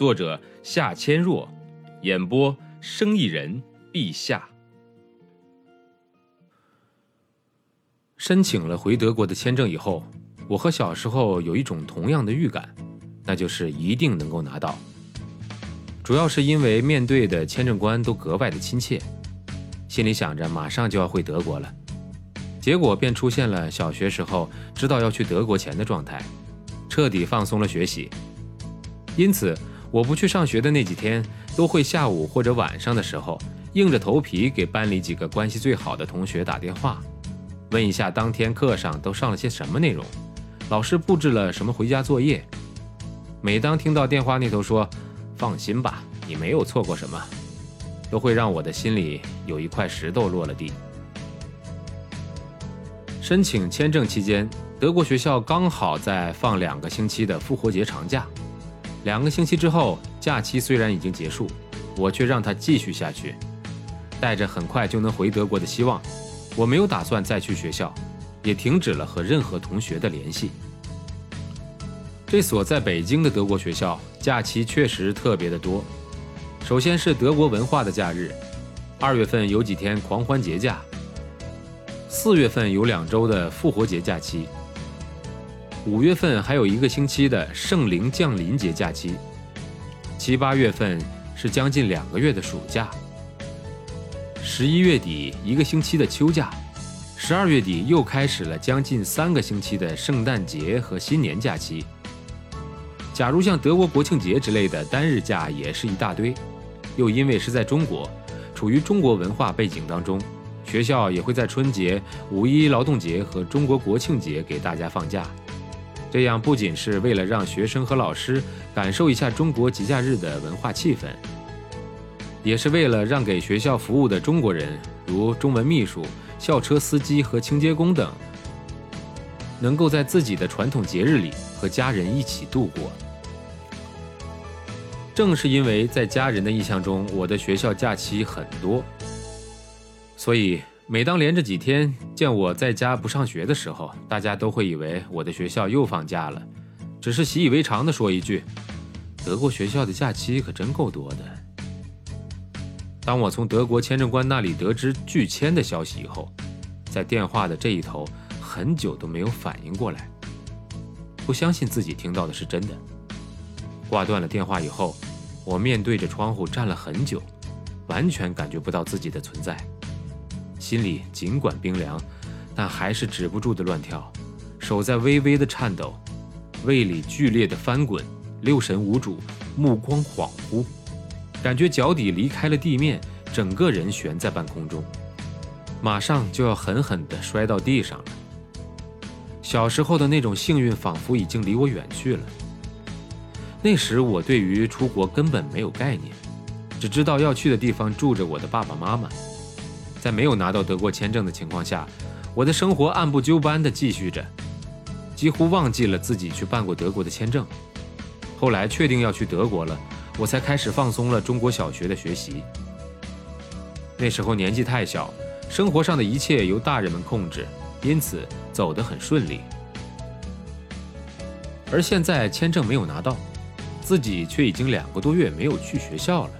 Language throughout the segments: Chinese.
作者夏千若，演播生意人陛下。申请了回德国的签证以后，我和小时候有一种同样的预感，那就是一定能够拿到。主要是因为面对的签证官都格外的亲切，心里想着马上就要回德国了，结果便出现了小学时候知道要去德国前的状态，彻底放松了学习，因此。我不去上学的那几天，都会下午或者晚上的时候，硬着头皮给班里几个关系最好的同学打电话，问一下当天课上都上了些什么内容，老师布置了什么回家作业。每当听到电话那头说“放心吧，你没有错过什么”，都会让我的心里有一块石头落了地。申请签证期间，德国学校刚好在放两个星期的复活节长假。两个星期之后，假期虽然已经结束，我却让他继续下去，带着很快就能回德国的希望。我没有打算再去学校，也停止了和任何同学的联系。这所在北京的德国学校，假期确实特别的多。首先是德国文化的假日，二月份有几天狂欢节假，四月份有两周的复活节假期。五月份还有一个星期的圣灵降临节假期，七八月份是将近两个月的暑假，十一月底一个星期的秋假，十二月底又开始了将近三个星期的圣诞节和新年假期。假如像德国国庆节之类的单日假也是一大堆，又因为是在中国，处于中国文化背景当中，学校也会在春节、五一劳动节和中国国庆节给大家放假。这样不仅是为了让学生和老师感受一下中国节假日的文化气氛，也是为了让给学校服务的中国人，如中文秘书、校车司机和清洁工等，能够在自己的传统节日里和家人一起度过。正是因为在家人的印象中，我的学校假期很多，所以。每当连着几天见我在家不上学的时候，大家都会以为我的学校又放假了，只是习以为常地说一句：“德国学校的假期可真够多的。”当我从德国签证官那里得知拒签的消息以后，在电话的这一头很久都没有反应过来，不相信自己听到的是真的。挂断了电话以后，我面对着窗户站了很久，完全感觉不到自己的存在。心里尽管冰凉，但还是止不住的乱跳，手在微微的颤抖，胃里剧烈的翻滚，六神无主，目光恍惚，感觉脚底离开了地面，整个人悬在半空中，马上就要狠狠地摔到地上了。小时候的那种幸运仿佛已经离我远去了。那时我对于出国根本没有概念，只知道要去的地方住着我的爸爸妈妈。在没有拿到德国签证的情况下，我的生活按部就班地继续着，几乎忘记了自己去办过德国的签证。后来确定要去德国了，我才开始放松了中国小学的学习。那时候年纪太小，生活上的一切由大人们控制，因此走得很顺利。而现在签证没有拿到，自己却已经两个多月没有去学校了。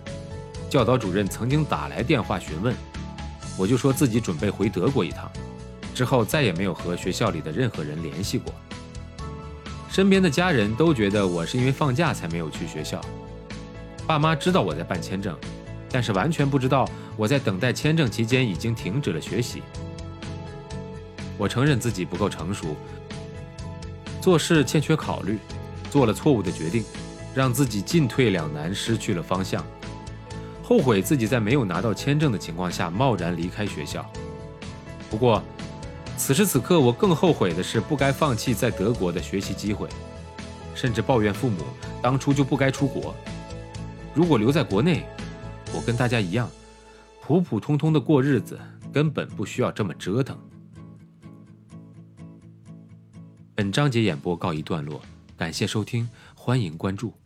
教导主任曾经打来电话询问。我就说自己准备回德国一趟，之后再也没有和学校里的任何人联系过。身边的家人都觉得我是因为放假才没有去学校。爸妈知道我在办签证，但是完全不知道我在等待签证期间已经停止了学习。我承认自己不够成熟，做事欠缺考虑，做了错误的决定，让自己进退两难，失去了方向。后悔自己在没有拿到签证的情况下贸然离开学校。不过，此时此刻我更后悔的是不该放弃在德国的学习机会，甚至抱怨父母当初就不该出国，如果留在国内，我跟大家一样，普普通通的过日子，根本不需要这么折腾。本章节演播告一段落，感谢收听，欢迎关注。